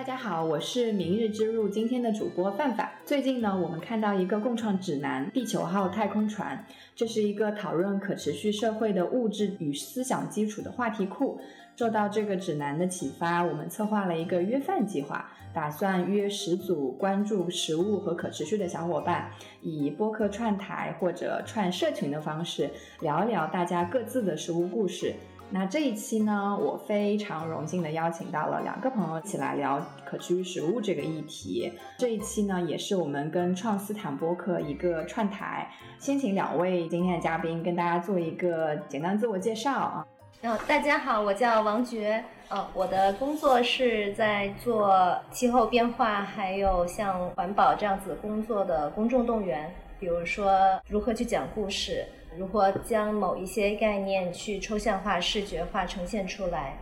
大家好，我是明日之路今天的主播范范。最近呢，我们看到一个共创指南《地球号太空船》，这是一个讨论可持续社会的物质与思想基础的话题库。受到这个指南的启发，我们策划了一个约饭计划，打算约十组关注食物和可持续的小伙伴，以播客串台或者串社群的方式，聊一聊大家各自的食物故事。那这一期呢，我非常荣幸的邀请到了两个朋友一起来聊可持续食物这个议题。这一期呢，也是我们跟创斯坦播客一个串台。先请两位今天的嘉宾跟大家做一个简单自我介绍啊。然后大家好，我叫王珏，呃，我的工作是在做气候变化还有像环保这样子工作的公众动员，比如说如何去讲故事。如何将某一些概念去抽象化、视觉化呈现出来？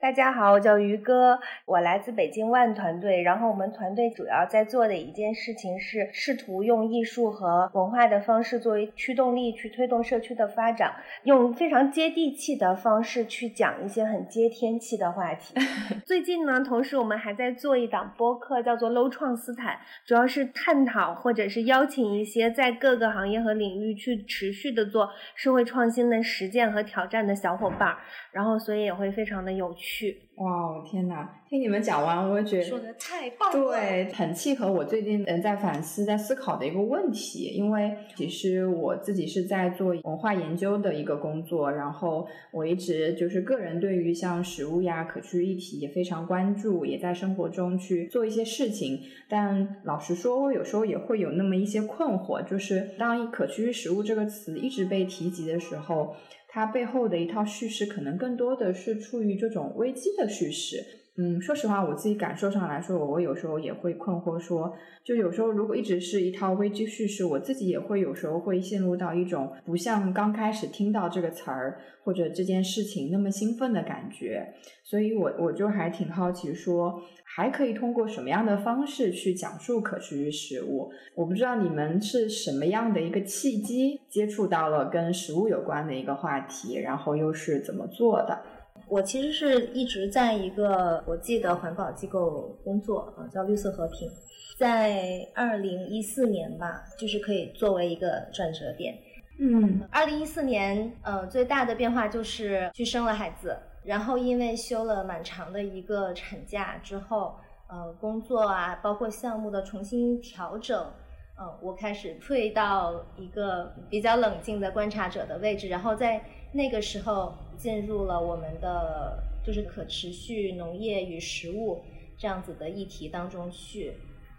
大家好，我叫于哥，我来自北京万团队。然后我们团队主要在做的一件事情是，试图用艺术和文化的方式作为驱动力，去推动社区的发展，用非常接地气的方式去讲一些很接天气的话题。最近呢，同时我们还在做一档播客，叫做 Low 创斯坦，主要是探讨或者是邀请一些在各个行业和领域去持续的做社会创新的实践和挑战的小伙伴儿。然后，所以也会非常的有趣。哇，我天哪！听你们讲完，我也觉得说的太棒了。对，很契合我最近嗯在反思、在思考的一个问题。因为其实我自己是在做文化研究的一个工作，然后我一直就是个人对于像食物呀、可持续议题也非常关注，也在生活中去做一些事情。但老实说，我有时候也会有那么一些困惑，就是当“可持续食物”这个词一直被提及的时候。它背后的一套叙事，可能更多的是出于这种危机的叙事。嗯，说实话，我自己感受上来说，我有时候也会困惑，说，就有时候如果一直是一套危机叙事，我自己也会有时候会陷入到一种不像刚开始听到这个词儿或者这件事情那么兴奋的感觉。所以我我就还挺好奇说。还可以通过什么样的方式去讲述可持续食物？我不知道你们是什么样的一个契机接触到了跟食物有关的一个话题，然后又是怎么做的？我其实是一直在一个国际的环保机构工作，啊，叫绿色和平。在二零一四年吧，就是可以作为一个转折点。嗯，二零一四年，呃，最大的变化就是去生了孩子。然后因为休了蛮长的一个产假之后，呃，工作啊，包括项目的重新调整，呃，我开始退到一个比较冷静的观察者的位置，然后在那个时候进入了我们的就是可持续农业与食物这样子的议题当中去。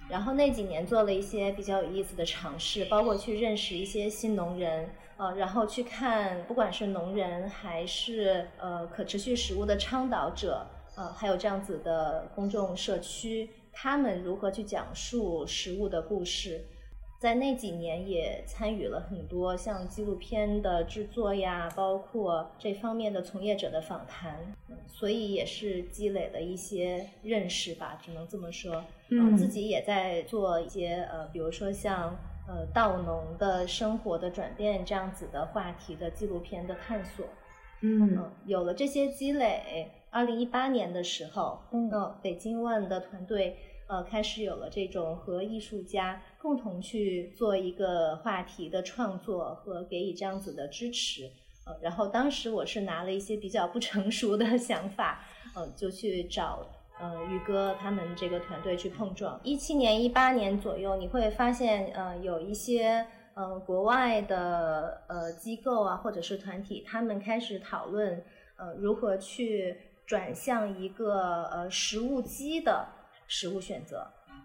然后那几年做了一些比较有意思的尝试，包括去认识一些新农人，呃，然后去看不管是农人还是呃可持续食物的倡导者，呃，还有这样子的公众社区，他们如何去讲述食物的故事。在那几年也参与了很多像纪录片的制作呀，包括这方面的从业者的访谈，所以也是积累了一些认识吧，只能这么说。嗯，自己也在做一些呃，比如说像呃稻农的生活的转变这样子的话题的纪录片的探索。嗯，有了这些积累，二零一八年的时候，嗯，北京万的团队。呃，开始有了这种和艺术家共同去做一个话题的创作和给予这样子的支持，呃，然后当时我是拿了一些比较不成熟的 想法，呃，就去找呃宇哥他们这个团队去碰撞。一七年、一八年左右，你会发现，呃，有一些呃国外的呃机构啊，或者是团体，他们开始讨论呃如何去转向一个呃食物机的。食物选择，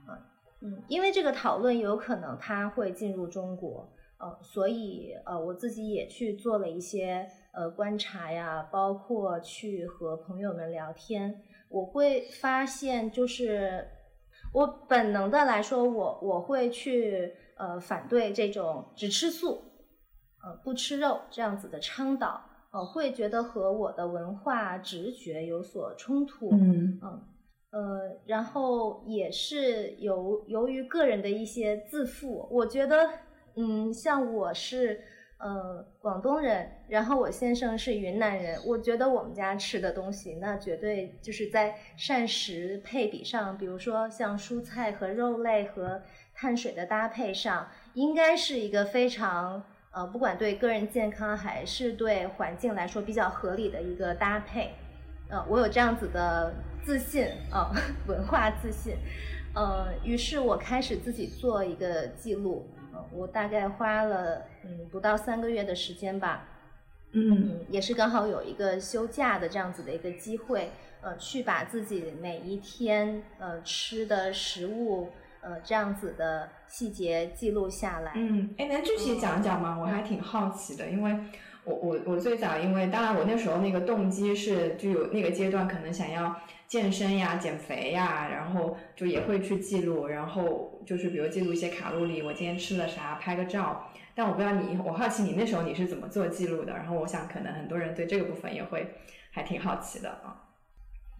啊，嗯，因为这个讨论有可能它会进入中国，呃，所以呃，我自己也去做了一些呃观察呀，包括去和朋友们聊天，我会发现就是我本能的来说，我我会去呃反对这种只吃素，呃不吃肉这样子的倡导，呃会觉得和我的文化直觉有所冲突，嗯嗯。呃，然后也是由由于个人的一些自负，我觉得，嗯，像我是呃，广东人，然后我先生是云南人，我觉得我们家吃的东西，那绝对就是在膳食配比上，比如说像蔬菜和肉类和碳水的搭配上，应该是一个非常呃，不管对个人健康还是对环境来说比较合理的一个搭配。呃，我有这样子的自信啊，文化自信。呃，于是我开始自己做一个记录。我大概花了嗯不到三个月的时间吧，嗯，也是刚好有一个休假的这样子的一个机会，呃，去把自己每一天呃吃的食物呃这样子的细节记录下来。嗯，哎，能具体讲讲吗？我还挺好奇的，因为我我我最早因为当然我那时候那个动机是就有那个阶段可能想要。健身呀，减肥呀，然后就也会去记录，然后就是比如记录一些卡路里，我今天吃了啥，拍个照。但我不知道你，我好奇你那时候你是怎么做记录的？然后我想可能很多人对这个部分也会还挺好奇的啊。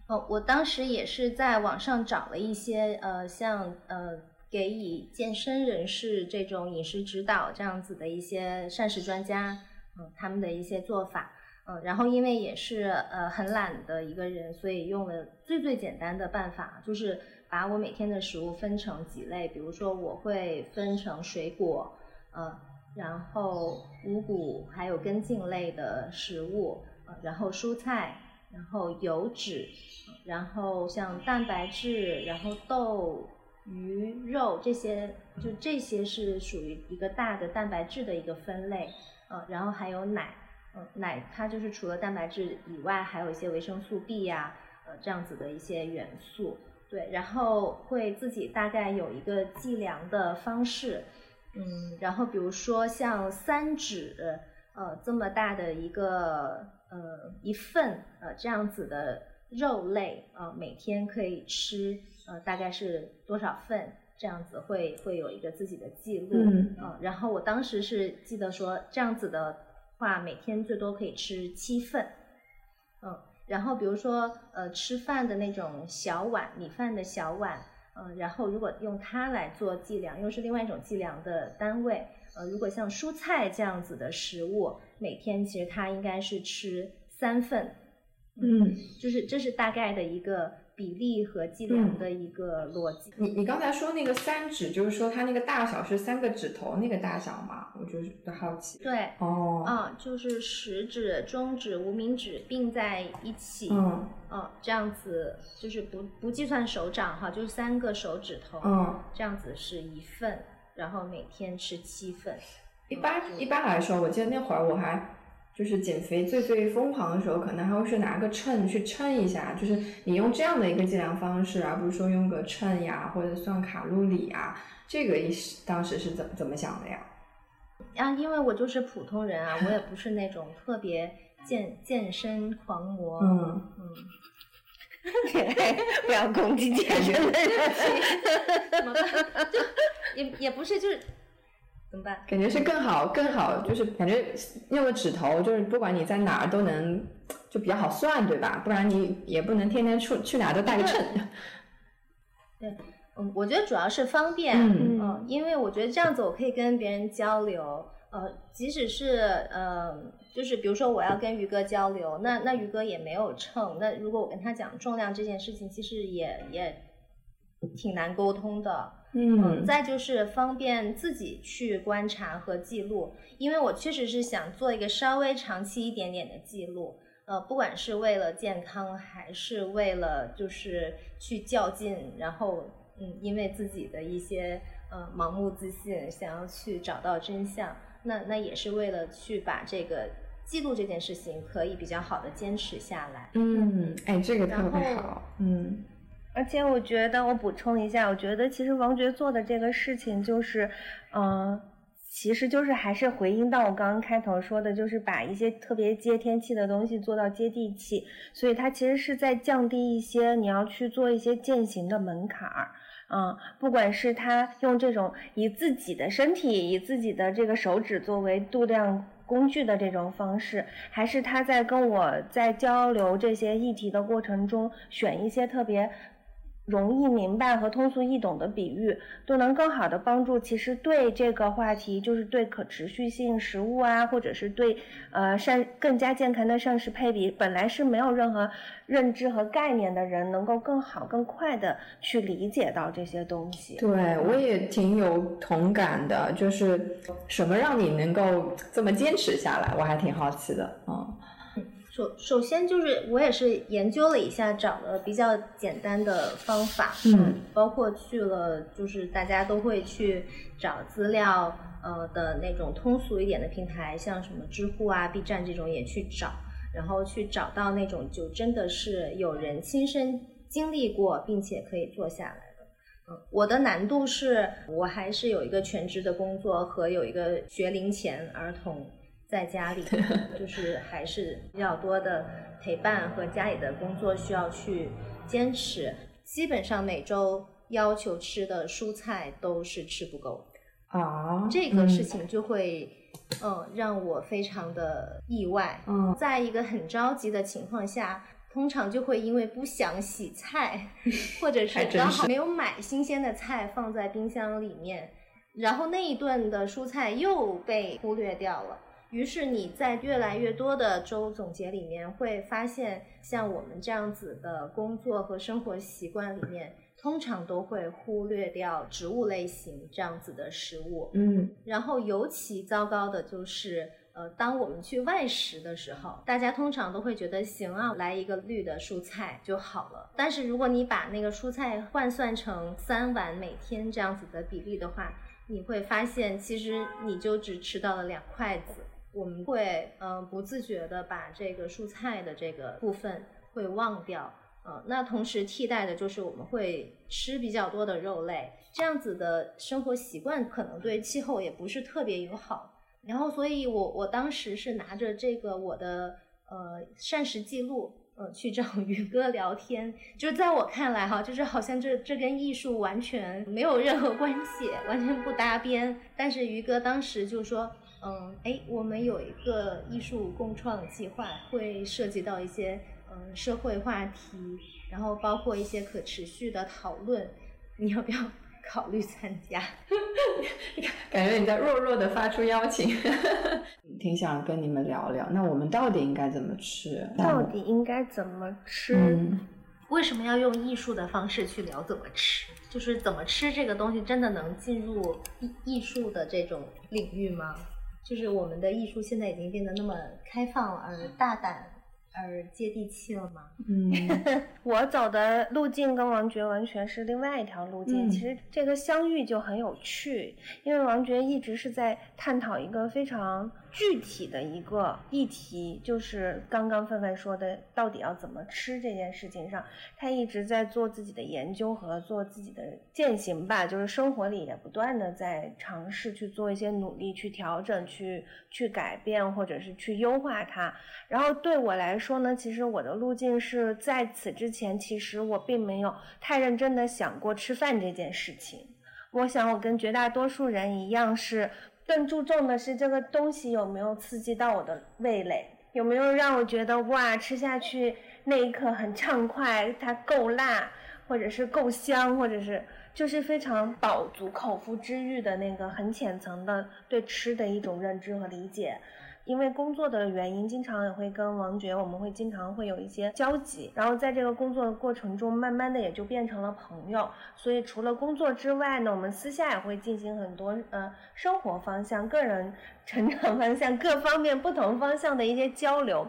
哦，我当时也是在网上找了一些呃，像呃，给以健身人士这种饮食指导这样子的一些膳食专家，嗯，他们的一些做法。嗯，然后因为也是呃很懒的一个人，所以用了最最简单的办法，就是把我每天的食物分成几类，比如说我会分成水果，呃，然后五谷还有根茎类的食物，呃，然后蔬菜，然后油脂，然后像蛋白质，然后豆、鱼、肉这些，就这些是属于一个大的蛋白质的一个分类，呃，然后还有奶。奶它就是除了蛋白质以外，还有一些维生素 B 呀，呃这样子的一些元素。对，然后会自己大概有一个计量的方式，嗯，然后比如说像三指，呃这么大的一个呃一份呃这样子的肉类，呃每天可以吃呃大概是多少份，这样子会会有一个自己的记录。嗯，然后我当时是记得说这样子的。话每天最多可以吃七份，嗯，然后比如说呃吃饭的那种小碗米饭的小碗，嗯，然后如果用它来做计量，又是另外一种计量的单位，呃，如果像蔬菜这样子的食物，每天其实它应该是吃三份，嗯，就是这是大概的一个。比例和计量的一个逻辑。你你刚才说那个三指，就是说它那个大小是三个指头那个大小吗？我就是好奇。对，哦，啊，就是食指、中指、无名指并在一起，嗯，嗯，这样子就是不不计算手掌哈，就是三个手指头，嗯，这样子是一份，然后每天吃七份。一般一般来说，我记得那会儿我还。就是减肥最最疯狂的时候，可能还会是拿个秤去称一下，就是你用这样的一个计量方式，而不是说用个秤呀或者算卡路里啊，这个意当时是怎怎么想的呀？啊，因为我就是普通人啊，我也 不是那种特别健健身狂魔。嗯 嗯，不要攻击健身的人。怎么办？就也也不是就是。怎么办？感觉是更好，更好，就是感觉用个指头，就是不管你在哪儿都能，就比较好算，对吧？不然你也不能天天出去哪都带个秤。对，嗯，我觉得主要是方便，嗯，因为我觉得这样子我可以跟别人交流，呃，即使是呃，就是比如说我要跟于哥交流，那那于哥也没有秤，那如果我跟他讲重量这件事情，其实也也挺难沟通的。嗯，再就是方便自己去观察和记录，因为我确实是想做一个稍微长期一点点的记录，呃，不管是为了健康，还是为了就是去较劲，然后嗯，因为自己的一些呃盲目自信，想要去找到真相，那那也是为了去把这个记录这件事情可以比较好的坚持下来。嗯，哎，这个特别好，嗯。而且我觉得，我补充一下，我觉得其实王珏做的这个事情就是，嗯，其实就是还是回应到我刚刚开头说的，就是把一些特别接天气的东西做到接地气，所以它其实是在降低一些你要去做一些践行的门槛儿，嗯，不管是他用这种以自己的身体、以自己的这个手指作为度量工具的这种方式，还是他在跟我在交流这些议题的过程中选一些特别。容易明白和通俗易懂的比喻，都能更好的帮助其实对这个话题，就是对可持续性食物啊，或者是对呃膳更加健康的膳食配比，本来是没有任何认知和概念的人，能够更好更快的去理解到这些东西。对我也挺有同感的，就是什么让你能够这么坚持下来，我还挺好奇的，嗯。首首先就是我也是研究了一下，找了比较简单的方法，嗯，包括去了就是大家都会去找资料呃的那种通俗一点的平台，像什么知乎啊、B 站这种也去找，然后去找到那种就真的是有人亲身经历过，并且可以做下来的。嗯，我的难度是我还是有一个全职的工作和有一个学龄前儿童。在家里，就是还是比较多的陪伴和家里的工作需要去坚持。基本上每周要求吃的蔬菜都是吃不够啊，这个事情就会嗯让我非常的意外。嗯，在一个很着急的情况下，通常就会因为不想洗菜，或者 是刚好没有买新鲜的菜放在冰箱里面，然后那一顿的蔬菜又被忽略掉了。于是你在越来越多的周总结里面会发现，像我们这样子的工作和生活习惯里面，通常都会忽略掉植物类型这样子的食物。嗯，然后尤其糟糕的就是，呃，当我们去外食的时候，大家通常都会觉得行啊，来一个绿的蔬菜就好了。但是如果你把那个蔬菜换算成三碗每天这样子的比例的话，你会发现其实你就只吃到了两筷子。我们会嗯不自觉的把这个蔬菜的这个部分会忘掉，呃，那同时替代的就是我们会吃比较多的肉类，这样子的生活习惯可能对气候也不是特别友好。然后，所以我我当时是拿着这个我的呃膳食记录，呃去找 于哥聊天，就在我看来哈，就是好像这这跟艺术完全没有任何关系，完全不搭边。但是于哥当时就说。嗯，哎，我们有一个艺术共创计划，会涉及到一些嗯社会话题，然后包括一些可持续的讨论，你要不要 考虑参加？感觉你在弱弱的发出邀请，挺想跟你们聊聊。那我们到底应该怎么吃？到底应该怎么吃？为什么要用艺术的方式去聊怎么吃？就是怎么吃这个东西，真的能进入艺艺术的这种领域吗？就是我们的艺术现在已经变得那么开放而大胆。而接地气了吗？嗯，我走的路径跟王珏完全是另外一条路径。其实这个相遇就很有趣，因为王珏一直是在探讨一个非常具体的一个议题，就是刚刚范范说的到底要怎么吃这件事情上，他一直在做自己的研究和做自己的践行吧，就是生活里也不断的在尝试去做一些努力，去调整，去去改变，或者是去优化它。然后对我来说。说呢，其实我的路径是在此之前，其实我并没有太认真的想过吃饭这件事情。我想我跟绝大多数人一样，是更注重的是这个东西有没有刺激到我的味蕾，有没有让我觉得哇，吃下去那一刻很畅快，它够辣，或者是够香，或者是就是非常饱足口腹之欲的那个很浅层的对吃的一种认知和理解。因为工作的原因，经常也会跟王爵，我们会经常会有一些交集，然后在这个工作的过程中，慢慢的也就变成了朋友。所以除了工作之外呢，我们私下也会进行很多呃生活方向、个人成长方向各方面不同方向的一些交流。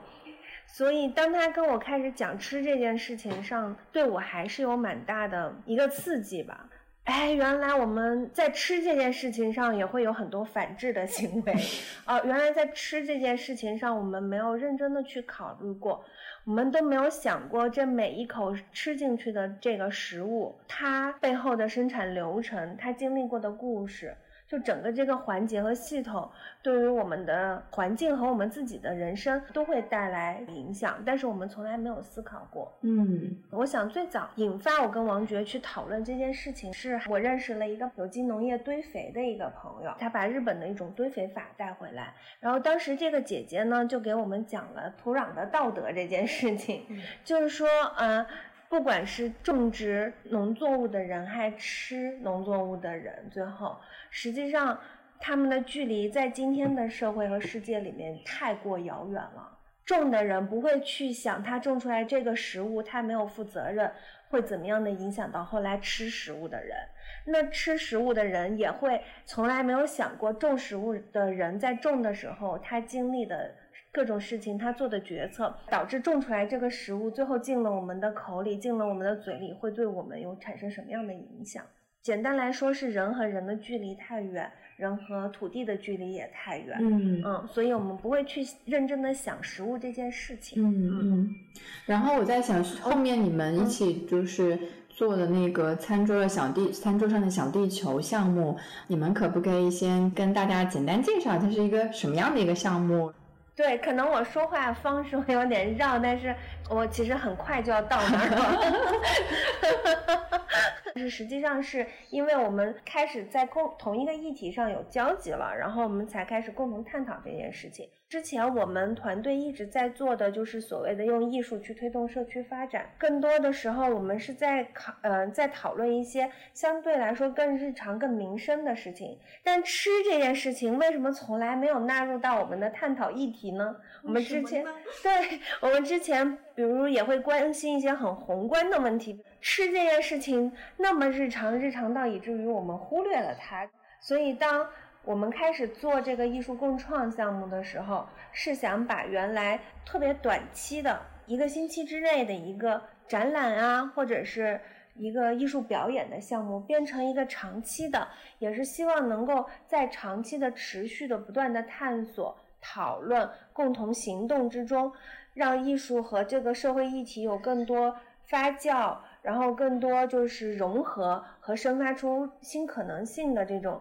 所以当他跟我开始讲吃这件事情上，对我还是有蛮大的一个刺激吧。哎，原来我们在吃这件事情上也会有很多反制的行为，啊，原来在吃这件事情上我们没有认真的去考虑过，我们都没有想过这每一口吃进去的这个食物，它背后的生产流程，它经历过的故事。就整个这个环节和系统，对于我们的环境和我们自己的人生都会带来影响，但是我们从来没有思考过。嗯，我想最早引发我跟王珏去讨论这件事情，是我认识了一个有机农业堆肥的一个朋友，他把日本的一种堆肥法带回来，然后当时这个姐姐呢就给我们讲了土壤的道德这件事情，就是说，嗯。不管是种植农作物的人，还吃农作物的人，最后实际上他们的距离在今天的社会和世界里面太过遥远了。种的人不会去想他种出来这个食物，他没有负责任，会怎么样的影响到后来吃食物的人。那吃食物的人也会从来没有想过种食物的人在种的时候他经历的各种事情，他做的决策，导致种出来这个食物最后进了我们的口里，进了我们的嘴里，会对我们有产生什么样的影响？简单来说，是人和人的距离太远。人和土地的距离也太远，嗯嗯，所以我们不会去认真的想食物这件事情，嗯嗯。然后我在想，后面你们一起就是做的那个餐桌的小地，餐桌上的小地球项目，你们可不可以先跟大家简单介绍它是一个什么样的一个项目？对，可能我说话方式会有点绕，但是我其实很快就要到那儿了。是实际上是因为我们开始在共同一个议题上有交集了，然后我们才开始共同探讨这件事情。之前我们团队一直在做的就是所谓的用艺术去推动社区发展，更多的时候我们是在考呃在讨论一些相对来说更日常、更民生的事情。但吃这件事情为什么从来没有纳入到我们的探讨议题呢？我们之前 对我们之前比如也会关心一些很宏观的问题，吃这件事情那么日常，日常到以至于我们忽略了它。所以当我们开始做这个艺术共创项目的时候，是想把原来特别短期的一个星期之内的一个展览啊，或者是一个艺术表演的项目，变成一个长期的，也是希望能够在长期的、持续的、不断的探索、讨论、共同行动之中，让艺术和这个社会议题有更多发酵，然后更多就是融合和生发出新可能性的这种。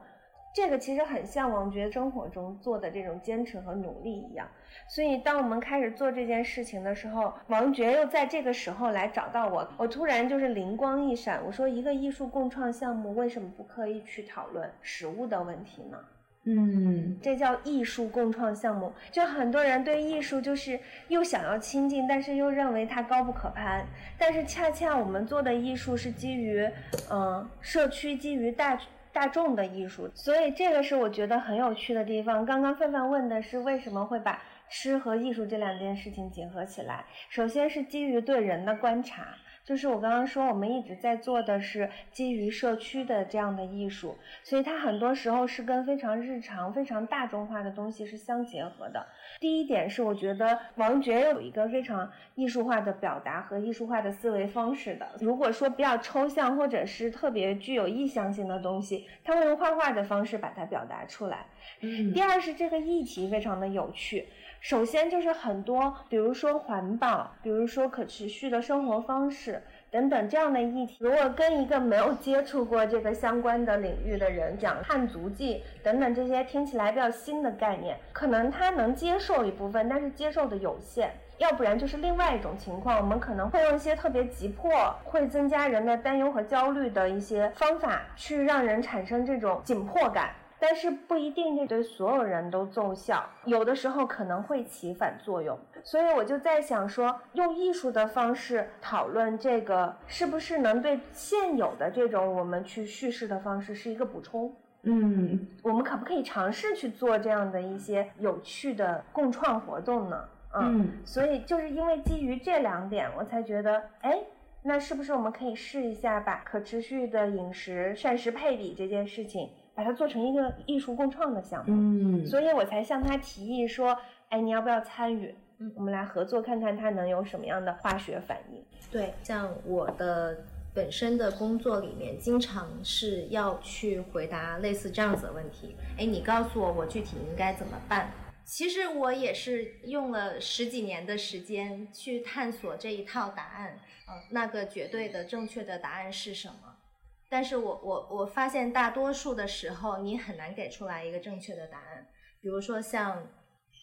这个其实很像王爵生活中做的这种坚持和努力一样，所以当我们开始做这件事情的时候，王爵又在这个时候来找到我，我突然就是灵光一闪，我说一个艺术共创项目为什么不可以去讨论食物的问题呢？嗯，这叫艺术共创项目。就很多人对艺术就是又想要亲近，但是又认为它高不可攀。但是恰恰我们做的艺术是基于，嗯，社区基于大。大众的艺术，所以这个是我觉得很有趣的地方。刚刚范范问的是为什么会把诗和艺术这两件事情结合起来，首先是基于对人的观察。就是我刚刚说，我们一直在做的是基于社区的这样的艺术，所以它很多时候是跟非常日常、非常大众化的东西是相结合的。第一点是，我觉得王爵有一个非常艺术化的表达和艺术化的思维方式的。如果说比较抽象或者是特别具有意向性的东西，他会用画画的方式把它表达出来。嗯。第二是这个议题非常的有趣。首先就是很多，比如说环保，比如说可持续的生活方式等等这样的议题，如果跟一个没有接触过这个相关的领域的人讲碳足迹等等这些听起来比较新的概念，可能他能接受一部分，但是接受的有限。要不然就是另外一种情况，我们可能会用一些特别急迫、会增加人的担忧和焦虑的一些方法，去让人产生这种紧迫感。但是不一定对所有人都奏效，有的时候可能会起反作用。所以我就在想说，用艺术的方式讨论这个，是不是能对现有的这种我们去叙事的方式是一个补充？嗯，我们可不可以尝试去做这样的一些有趣的共创活动呢？嗯，所以就是因为基于这两点，我才觉得，哎，那是不是我们可以试一下，把可持续的饮食膳食配比这件事情？把它做成一个艺术共创的项目，嗯，所以我才向他提议说，哎，你要不要参与？嗯，我们来合作看看它能有什么样的化学反应。对，像我的本身的工作里面，经常是要去回答类似这样子的问题。哎，你告诉我，我具体应该怎么办？其实我也是用了十几年的时间去探索这一套答案。嗯，那个绝对的正确的答案是什么？但是我我我发现大多数的时候，你很难给出来一个正确的答案。比如说像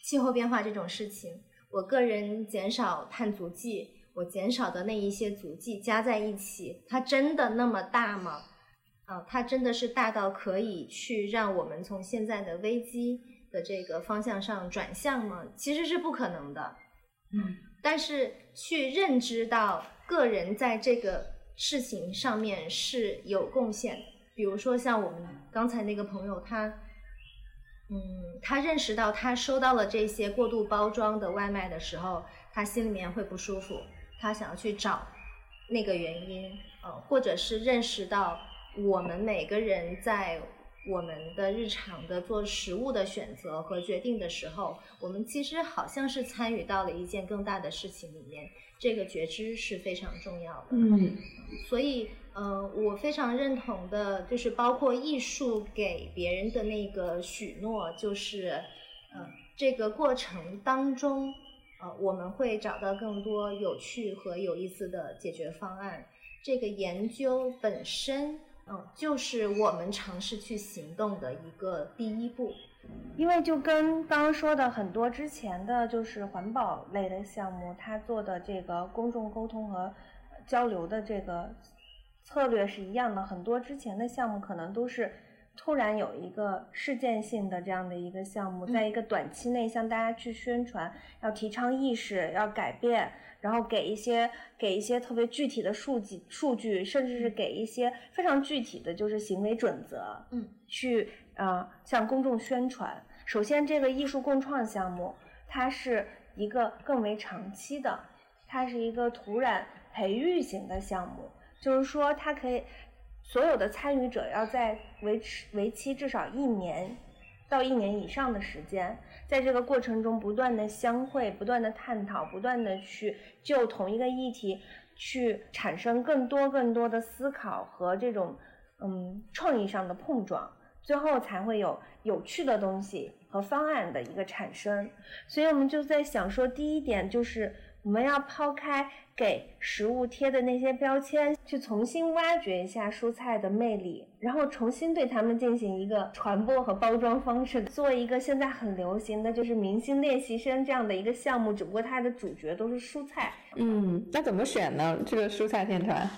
气候变化这种事情，我个人减少碳足迹，我减少的那一些足迹加在一起，它真的那么大吗？啊，它真的是大到可以去让我们从现在的危机的这个方向上转向吗？其实是不可能的。嗯，但是去认知到。个人在这个事情上面是有贡献的。比如说像我们刚才那个朋友，他，嗯，他认识到他收到了这些过度包装的外卖的时候，他心里面会不舒服，他想要去找那个原因，呃，或者是认识到我们每个人在。我们的日常的做食物的选择和决定的时候，我们其实好像是参与到了一件更大的事情里面，这个觉知是非常重要的。嗯，所以，呃，我非常认同的，就是包括艺术给别人的那个许诺，就是，呃，这个过程当中，呃，我们会找到更多有趣和有意思的解决方案。这个研究本身。嗯，就是我们尝试去行动的一个第一步，因为就跟刚刚说的很多之前的就是环保类的项目，他做的这个公众沟通和交流的这个策略是一样的。很多之前的项目可能都是突然有一个事件性的这样的一个项目，在一个短期内向大家去宣传，要提倡意识，要改变。然后给一些给一些特别具体的数据数据，甚至是给一些非常具体的就是行为准则，嗯，去呃向公众宣传。首先，这个艺术共创项目，它是一个更为长期的，它是一个土壤培育型的项目，就是说它可以所有的参与者要在维持为期至少一年到一年以上的时间。在这个过程中，不断的相会，不断的探讨，不断的去就同一个议题去产生更多更多的思考和这种嗯创意上的碰撞，最后才会有有趣的东西和方案的一个产生。所以我们就在想说，第一点就是我们要抛开。给食物贴的那些标签，去重新挖掘一下蔬菜的魅力，然后重新对它们进行一个传播和包装方式，做一个现在很流行的就是明星练习生这样的一个项目，只不过它的主角都是蔬菜。嗯，那怎么选呢？这个蔬菜天团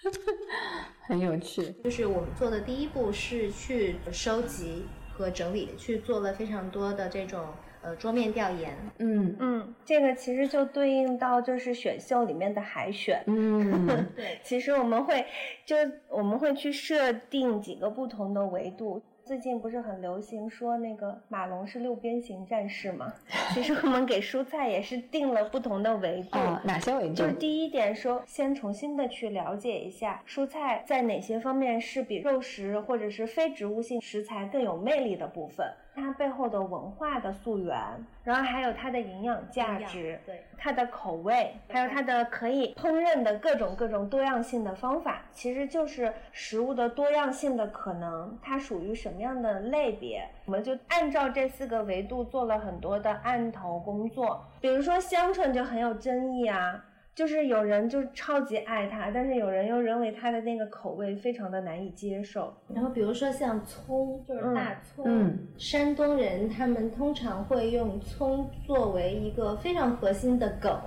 很有趣。就是我们做的第一步是去收集和整理，去做了非常多的这种。呃，桌面调研，嗯嗯，这个其实就对应到就是选秀里面的海选，嗯，对，其实我们会就我们会去设定几个不同的维度。最近不是很流行说那个马龙是六边形战士吗？其实我们给蔬菜也是定了不同的维度。哪些维度？就是第一点说，先重新的去了解一下蔬菜在哪些方面是比肉食或者是非植物性食材更有魅力的部分。它背后的文化的溯源，然后还有它的营养价值，对它的口味，还有它的可以烹饪的各种各种多样性的方法，其实就是食物的多样性的可能。它属于什么样的类别？我们就按照这四个维度做了很多的案头工作。比如说香椿就很有争议啊。就是有人就超级爱它，但是有人又认为它的那个口味非常的难以接受。然后比如说像葱，就是大葱，嗯，山东人他们通常会用葱作为一个非常核心的梗。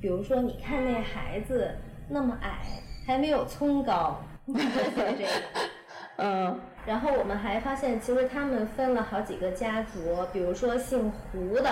比如说，你看那孩子那么矮，还没有葱高，这个。嗯。然后我们还发现，其实他们分了好几个家族，比如说姓胡的。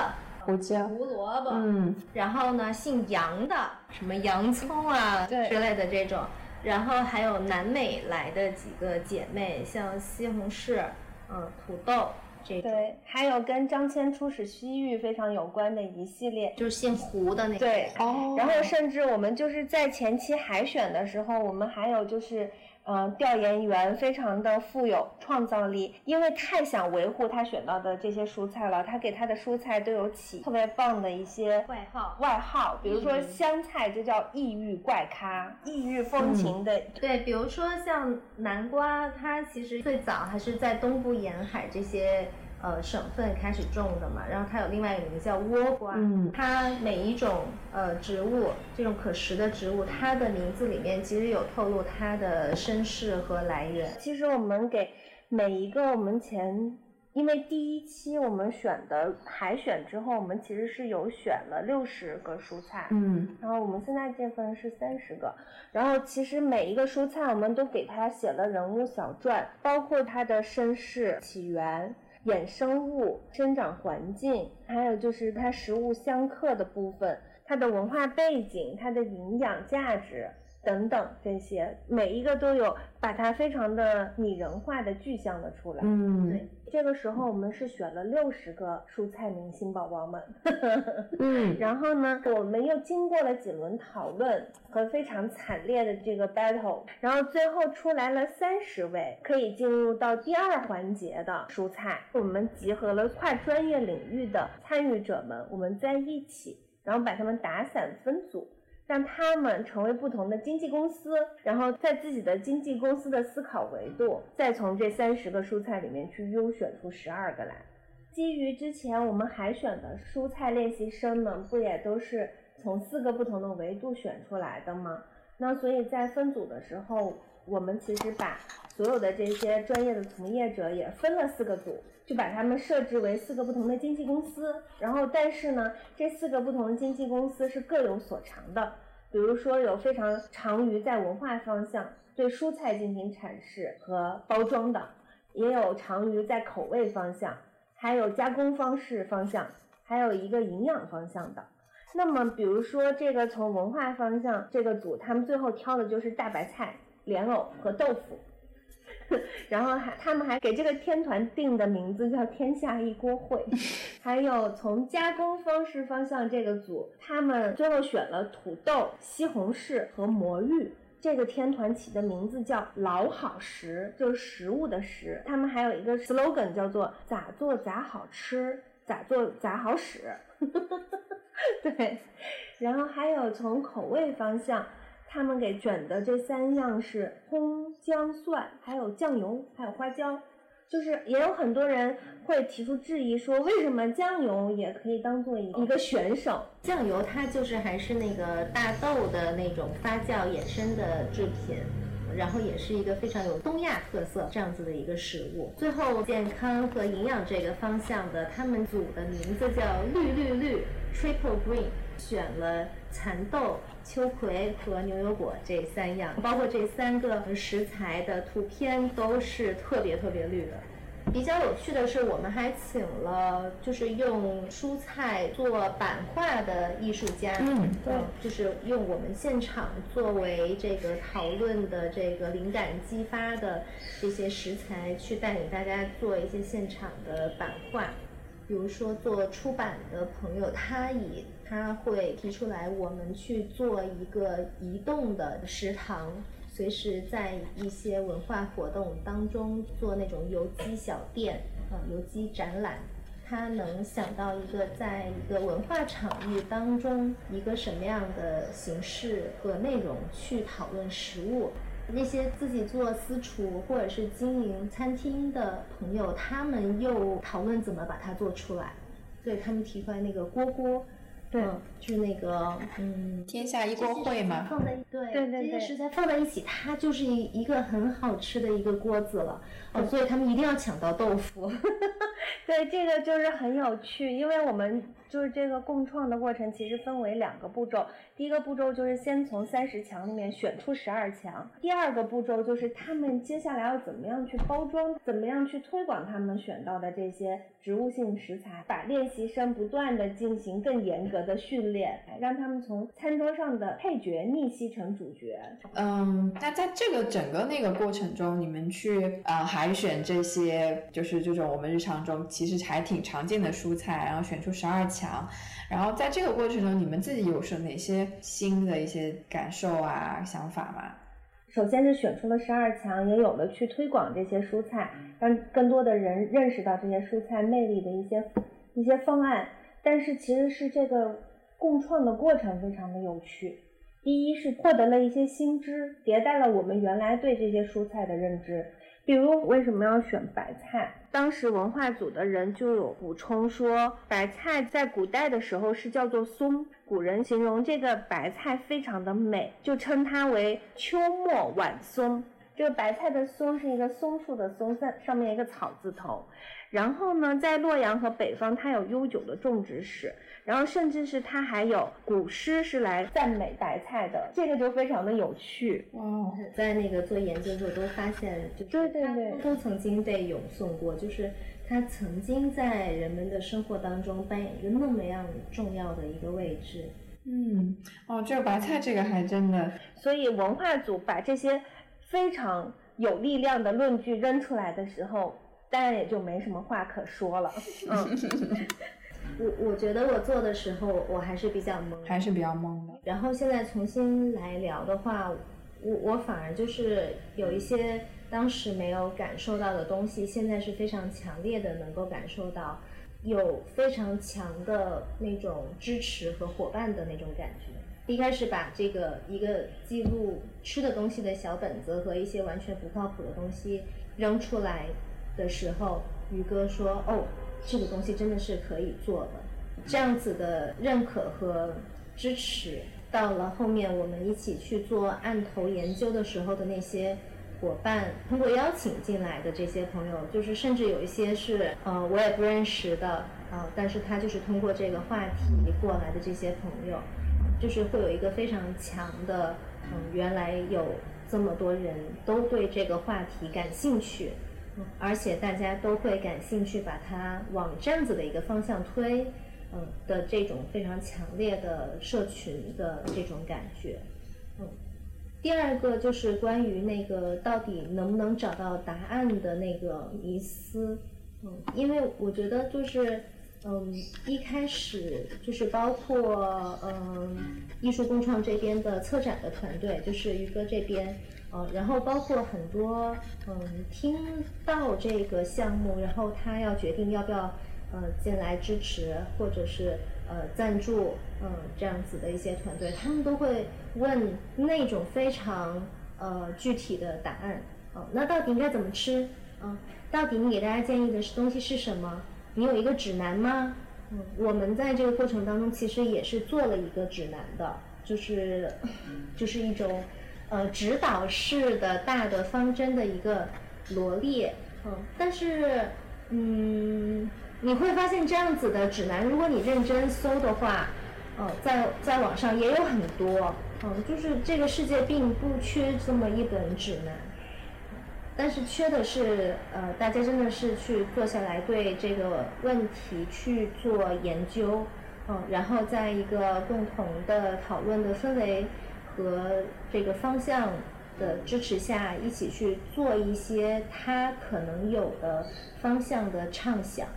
胡椒、胡萝卜，嗯，然后呢，姓杨的，什么洋葱啊之类的这种，然后还有南美来的几个姐妹，像西红柿，嗯，土豆这种，对，还有跟张骞出使西域非常有关的一系列，就是姓胡的那个，对，哦，然后甚至我们就是在前期海选的时候，我们还有就是。嗯，调研员非常的富有创造力，因为太想维护他选到的这些蔬菜了，他给他的蔬菜都有起特别棒的一些外号，外号，比如说香菜就叫异域怪咖，异域风情的。对，比如说像南瓜，它其实最早还是在东部沿海这些。呃，省份开始种的嘛，然后它有另外一个名字叫倭瓜，嗯，它每一种呃植物，这种可食的植物，它的名字里面其实有透露它的身世和来源。其实我们给每一个我们前，因为第一期我们选的海选之后，我们其实是有选了六十个蔬菜，嗯，然后我们现在这份是三十个，然后其实每一个蔬菜我们都给它写了人物小传，包括它的身世起源。衍生物、生长环境，还有就是它食物相克的部分，它的文化背景、它的营养价值。等等，这些每一个都有把它非常的拟人化的具象的出来。嗯，对，这个时候我们是选了六十个蔬菜明星宝宝们。嗯，然后呢，我们又经过了几轮讨论和非常惨烈的这个 battle，然后最后出来了三十位可以进入到第二环节的蔬菜。我们集合了跨专业领域的参与者们，我们在一起，然后把他们打散分组。让他们成为不同的经纪公司，然后在自己的经纪公司的思考维度，再从这三十个蔬菜里面去优选出十二个来。基于之前我们海选的蔬菜练习生们，不也都是从四个不同的维度选出来的吗？那所以在分组的时候，我们其实把所有的这些专业的从业者也分了四个组。就把他们设置为四个不同的经纪公司，然后但是呢，这四个不同的经纪公司是各有所长的。比如说，有非常长于在文化方向对蔬菜进行阐释和包装的，也有长于在口味方向，还有加工方式方向，还有一个营养方向的。那么，比如说这个从文化方向这个组，他们最后挑的就是大白菜、莲藕和豆腐。然后还他们还给这个天团定的名字叫“天下一锅烩”，还有从加工方式方向这个组，他们最后选了土豆、西红柿和魔芋。这个天团起的名字叫“老好食”，就是食物的食。他们还有一个 slogan 叫做“咋做咋好吃，咋做咋好使”。对，然后还有从口味方向。他们给卷的这三样是葱、姜、蒜，还有酱油，还有花椒。就是也有很多人会提出质疑，说为什么酱油也可以当做一一个选手？酱油它就是还是那个大豆的那种发酵衍生的制品，然后也是一个非常有东亚特色这样子的一个食物。最后健康和营养这个方向的，他们组的名字叫绿绿绿 Triple Green，选了蚕豆。秋葵和牛油果这三样，包括这三个食材的图片都是特别特别绿的。比较有趣的是，我们还请了就是用蔬菜做版画的艺术家，嗯，对，就是用我们现场作为这个讨论的这个灵感激发的这些食材，去带领大家做一些现场的版画。比如说做出版的朋友，他以他会提出来，我们去做一个移动的食堂，随时在一些文化活动当中做那种游击小店，啊，游击展览。他能想到一个在一个文化场域当中，一个什么样的形式和内容去讨论食物。那些自己做私厨或者是经营餐厅的朋友，他们又讨论怎么把它做出来。对他们提出来那个锅锅，对，就是那个嗯，天下一锅烩嘛。放在对对对这些食材放在一起，它就是一一个很好吃的一个锅子了。哦，所以他们一定要抢到豆腐。对，这个就是很有趣，因为我们。就是这个共创的过程，其实分为两个步骤。第一个步骤就是先从三十强里面选出十二强。第二个步骤就是他们接下来要怎么样去包装，怎么样去推广他们选到的这些植物性食材，把练习生不断的进行更严格的训练，让他们从餐桌上的配角逆袭成主角。嗯，那在这个整个那个过程中，你们去呃海选这些，就是这种我们日常中其实还挺常见的蔬菜，然后选出十二强。强，然后在这个过程中，你们自己有什哪些新的一些感受啊、想法吗？首先是选出了十二强，也有了去推广这些蔬菜，让更多的人认识到这些蔬菜魅力的一些一些方案。但是其实是这个共创的过程非常的有趣。第一是获得了一些新知，迭代了我们原来对这些蔬菜的认知。比如为什么要选白菜？当时文化组的人就有补充说，白菜在古代的时候是叫做松，古人形容这个白菜非常的美，就称它为秋末晚松。这个白菜的松是一个松树的松，在上面一个草字头。然后呢，在洛阳和北方，它有悠久的种植史。然后，甚至是它还有古诗是来赞美白菜的，这个就非常的有趣。哇，在那个做研究的时候都发现，就对对对，都曾经被咏颂过，就是它曾经在人们的生活当中扮演一个那么样重要的一个位置。嗯，哦，这个白菜这个还真的，所以文化组把这些非常有力量的论据扔出来的时候，当然也就没什么话可说了。嗯，我我觉得我做的时候我还是比较懵，还是比较懵的。然后现在重新来聊的话，我我反而就是有一些当时没有感受到的东西，现在是非常强烈的能够感受到。有非常强的那种支持和伙伴的那种感觉。一开始把这个一个记录吃的东西的小本子和一些完全不靠谱的东西扔出来的时候，宇哥说：“哦，这个东西真的是可以做的。”这样子的认可和支持，到了后面我们一起去做案头研究的时候的那些。伙伴通过邀请进来的这些朋友，就是甚至有一些是呃我也不认识的啊，但是他就是通过这个话题过来的这些朋友，就是会有一个非常强的嗯，原来有这么多人都对这个话题感兴趣，嗯而且大家都会感兴趣把它往这样子的一个方向推，嗯的这种非常强烈的社群的这种感觉，嗯。第二个就是关于那个到底能不能找到答案的那个迷思，嗯，因为我觉得就是，嗯，一开始就是包括嗯艺术共创这边的策展的团队，就是于哥这边，呃，然后包括很多嗯听到这个项目，然后他要决定要不要呃进来支持，或者是。呃，赞助，嗯，这样子的一些团队，他们都会问那种非常呃具体的答案，哦，那到底应该怎么吃？嗯，到底你给大家建议的是东西是什么？你有一个指南吗？嗯，我们在这个过程当中其实也是做了一个指南的，就是 就是一种呃指导式的大的方针的一个罗列，嗯，但是嗯。你会发现这样子的指南，如果你认真搜的话，呃，在在网上也有很多，嗯，就是这个世界并不缺这么一本指南，但是缺的是，呃，大家真的是去坐下来对这个问题去做研究，嗯，然后在一个共同的讨论的氛围和这个方向的支持下，一起去做一些他可能有的方向的畅想。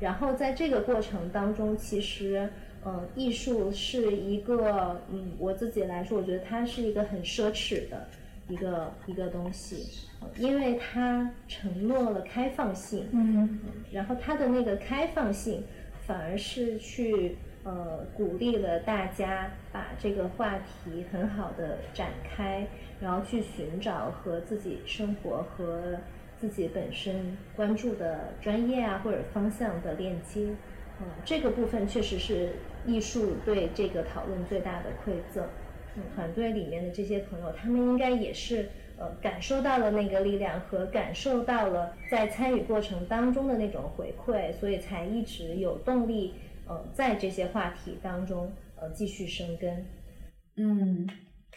然后在这个过程当中，其实，嗯，艺术是一个，嗯，我自己来说，我觉得它是一个很奢侈的一个一个东西，因为它承诺了开放性，嗯，然后它的那个开放性，反而是去，呃，鼓励了大家把这个话题很好的展开，然后去寻找和自己生活和。自己本身关注的专业啊，或者方向的链接，嗯，这个部分确实是艺术对这个讨论最大的馈赠。嗯，团队里面的这些朋友，他们应该也是呃感受到了那个力量和感受到了在参与过程当中的那种回馈，所以才一直有动力呃在这些话题当中呃继续生根。嗯。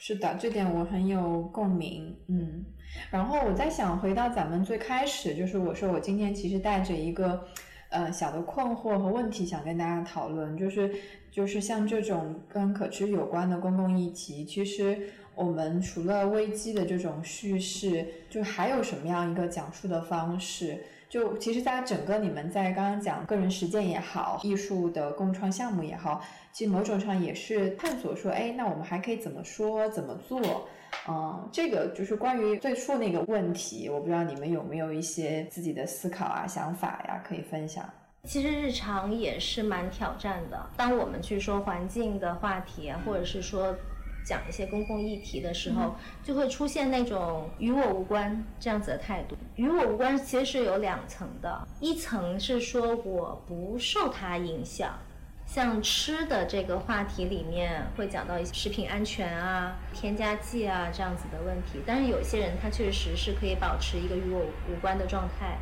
是的，这点我很有共鸣，嗯，然后我在想，回到咱们最开始，就是我说我今天其实带着一个，呃，小的困惑和问题想跟大家讨论，就是就是像这种跟可持续有关的公共议题，其实我们除了危机的这种叙事，就还有什么样一个讲述的方式？就其实，在整个你们在刚刚讲个人实践也好，艺术的共创项目也好，其实某种上也是探索说，哎，那我们还可以怎么说，怎么做？嗯，这个就是关于最初那个问题，我不知道你们有没有一些自己的思考啊、想法呀，可以分享。其实日常也是蛮挑战的，当我们去说环境的话题，或者是说。讲一些公共议题的时候，就会出现那种与我无关这样子的态度。与我无关其实是有两层的，一层是说我不受它影响，像吃的这个话题里面会讲到一些食品安全啊、添加剂啊这样子的问题。但是有些人他确实是可以保持一个与我无关的状态，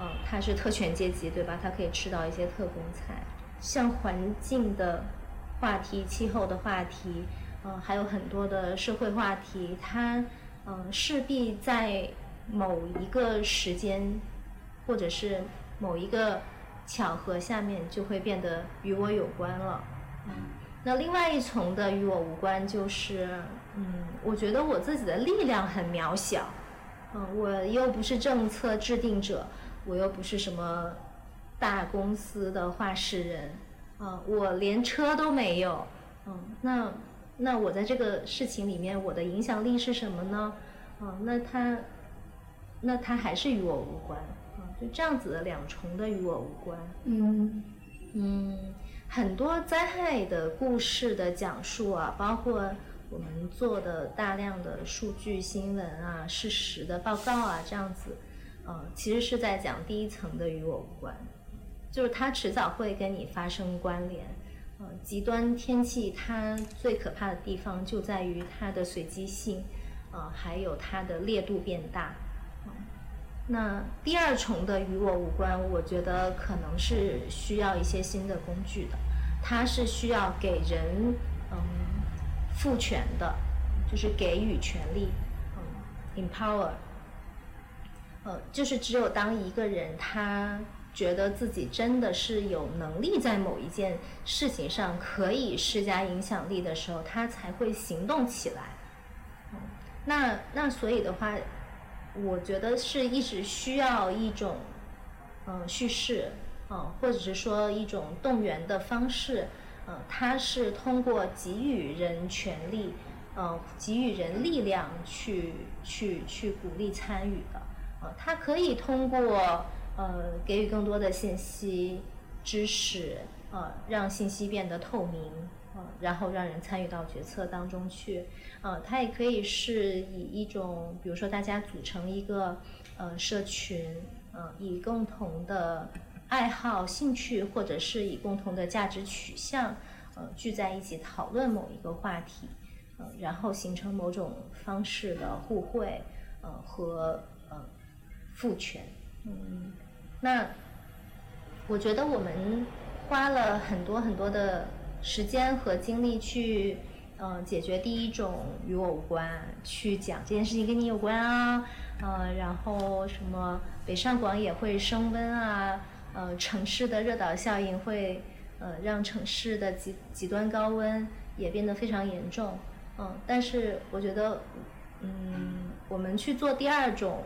嗯，他是特权阶级对吧？他可以吃到一些特供菜，像环境的话题、气候的话题。嗯，还有很多的社会话题，它嗯势必在某一个时间，或者是某一个巧合下面，就会变得与我有关了。嗯，那另外一重的与我无关，就是嗯，我觉得我自己的力量很渺小，嗯，我又不是政策制定者，我又不是什么大公司的话事人，嗯，我连车都没有，嗯，那那我在这个事情里面，我的影响力是什么呢？啊，那他那他还是与我无关啊。就这样子的两重的与我无关。嗯嗯，很多灾害的故事的讲述啊，包括我们做的大量的数据新闻啊、事实的报告啊，这样子，呃，其实是在讲第一层的与我无关，就是它迟早会跟你发生关联。呃，极端天气它最可怕的地方就在于它的随机性，呃，还有它的烈度变大。那第二重的与我无关，我觉得可能是需要一些新的工具的，它是需要给人嗯赋权的，就是给予权利，嗯，empower，呃，就是只有当一个人他觉得自己真的是有能力在某一件事情上可以施加影响力的时候，他才会行动起来。那那所以的话。我觉得是一直需要一种，嗯，叙事，嗯，或者是说一种动员的方式，嗯，它是通过给予人权利，嗯，给予人力量去去去鼓励参与的，呃，它可以通过呃给予更多的信息、知识，呃，让信息变得透明。呃，然后让人参与到决策当中去，呃，它也可以是以一种，比如说大家组成一个呃社群，嗯，以共同的爱好、兴趣，或者是以共同的价值取向，呃，聚在一起讨论某一个话题，呃，然后形成某种方式的互惠，呃和呃赋权，嗯，那我觉得我们花了很多很多的。时间和精力去，嗯，解决第一种与我无关，去讲这件事情跟你有关啊，呃，然后什么北上广也会升温啊，呃，城市的热岛效应会，呃，让城市的极极端高温也变得非常严重，嗯，但是我觉得，嗯，我们去做第二种，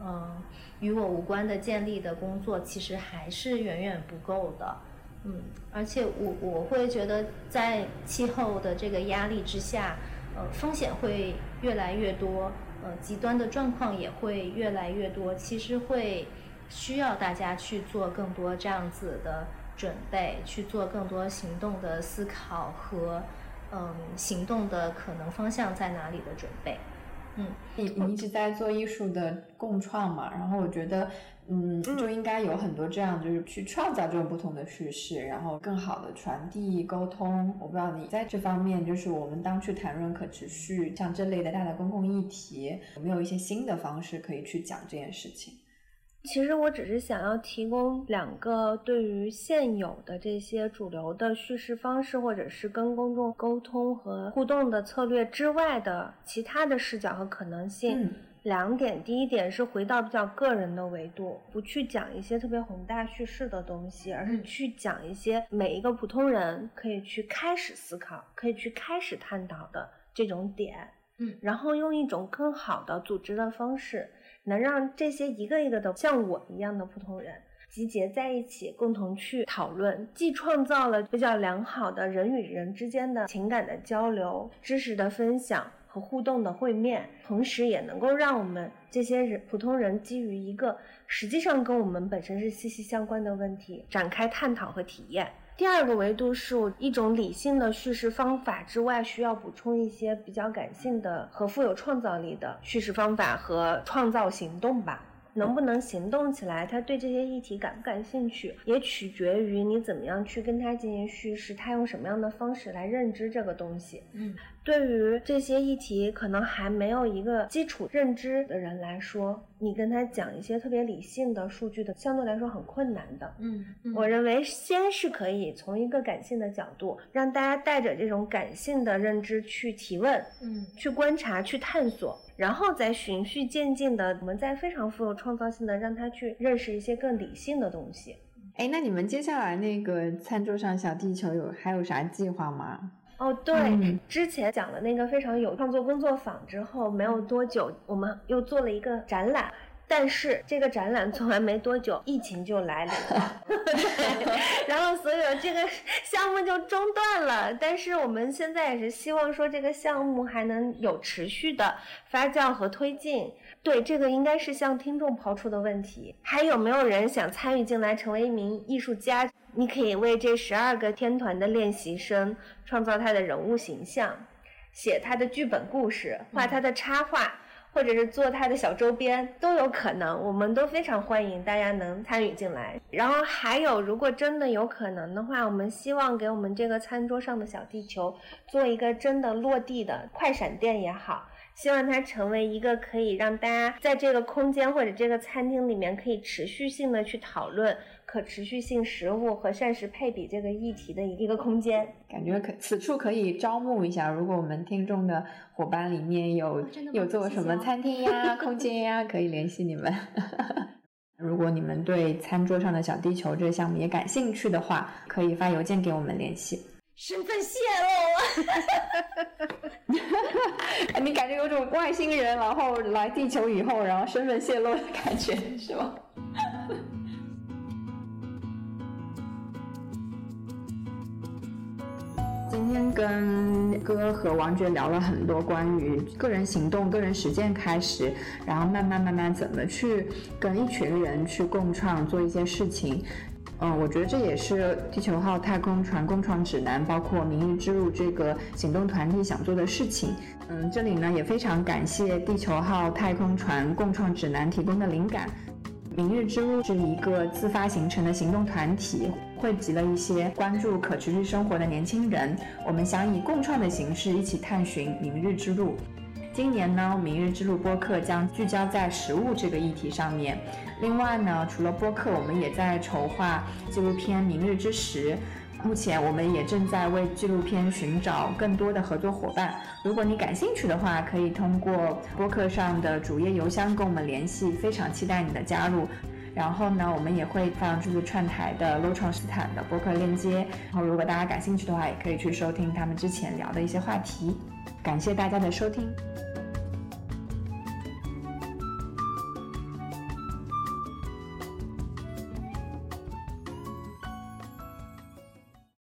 嗯，与我无关的建立的工作，其实还是远远不够的。嗯，而且我我会觉得，在气候的这个压力之下，呃，风险会越来越多，呃，极端的状况也会越来越多。其实会需要大家去做更多这样子的准备，去做更多行动的思考和嗯行动的可能方向在哪里的准备。嗯，你你一直在做艺术的共创嘛，然后我觉得。嗯，就应该有很多这样，就是去创造这种不同的叙事，然后更好的传递沟通。我不知道你在这方面，就是我们当去谈论可持续像这类的大的公共议题，有没有一些新的方式可以去讲这件事情？其实我只是想要提供两个对于现有的这些主流的叙事方式，或者是跟公众沟通和互动的策略之外的其他的视角和可能性。两点，第一点是回到比较个人的维度，不去讲一些特别宏大叙事的东西，而是去讲一些每一个普通人可以去开始思考、可以去开始探讨的这种点。嗯，然后用一种更好的组织的方式，能让这些一个一个的像我一样的普通人集结在一起，共同去讨论，既创造了比较良好的人与人之间的情感的交流、知识的分享。和互动的会面，同时也能够让我们这些人普通人基于一个实际上跟我们本身是息息相关的问题展开探讨和体验。第二个维度是我一种理性的叙事方法之外，需要补充一些比较感性的和富有创造力的叙事方法和创造行动吧。能不能行动起来？他对这些议题感不感兴趣，也取决于你怎么样去跟他进行叙事，他用什么样的方式来认知这个东西。嗯，对于这些议题可能还没有一个基础认知的人来说，你跟他讲一些特别理性的数据的，相对来说很困难的。嗯，我认为先是可以从一个感性的角度，让大家带着这种感性的认知去提问，嗯，去观察，去探索。然后再循序渐进的，我们再非常富有创造性的让他去认识一些更理性的东西。哎，那你们接下来那个餐桌上小地球有还有啥计划吗？哦，对，之前讲了那个非常有创作工作坊之后，没有多久，我们又做了一个展览。但是这个展览做完没多久，疫情就来临了，对，然后所有这个项目就中断了。但是我们现在也是希望说这个项目还能有持续的发酵和推进。对，这个应该是向听众抛出的问题。还有没有人想参与进来成为一名艺术家？你可以为这十二个天团的练习生创造他的人物形象，写他的剧本故事，画他的插画。或者是做他的小周边都有可能，我们都非常欢迎大家能参与进来。然后还有，如果真的有可能的话，我们希望给我们这个餐桌上的小地球做一个真的落地的快闪店也好，希望它成为一个可以让大家在这个空间或者这个餐厅里面可以持续性的去讨论。可持续性食物和膳食配比这个议题的一个空间，感觉可此处可以招募一下。如果我们听众的伙伴里面有有做什么餐厅呀、空间呀，可以联系你们。如果你们对餐桌上的小地球这个项目也感兴趣的话，可以发邮件给我们联系。身份泄露了，你感觉有种外星人然后来地球以后，然后身份泄露的感觉，是吗？天跟哥和王爵聊了很多关于个人行动、个人实践开始，然后慢慢慢慢怎么去跟一群人去共创做一些事情。嗯，我觉得这也是地球号太空船共创指南，包括明日之路这个行动团体想做的事情。嗯，这里呢也非常感谢地球号太空船共创指南提供的灵感。明日之路是一个自发形成的行动团体，汇集了一些关注可持续生活的年轻人。我们想以共创的形式一起探寻明日之路。今年呢，明日之路播客将聚焦在食物这个议题上面。另外呢，除了播客，我们也在筹划纪录片《明日之时》。目前我们也正在为纪录片寻找更多的合作伙伴。如果你感兴趣的话，可以通过播客上的主页邮箱跟我们联系。非常期待你的加入。然后呢，我们也会放这个串台的 Low 创斯坦的播客链接。然后如果大家感兴趣的话，也可以去收听他们之前聊的一些话题。感谢大家的收听。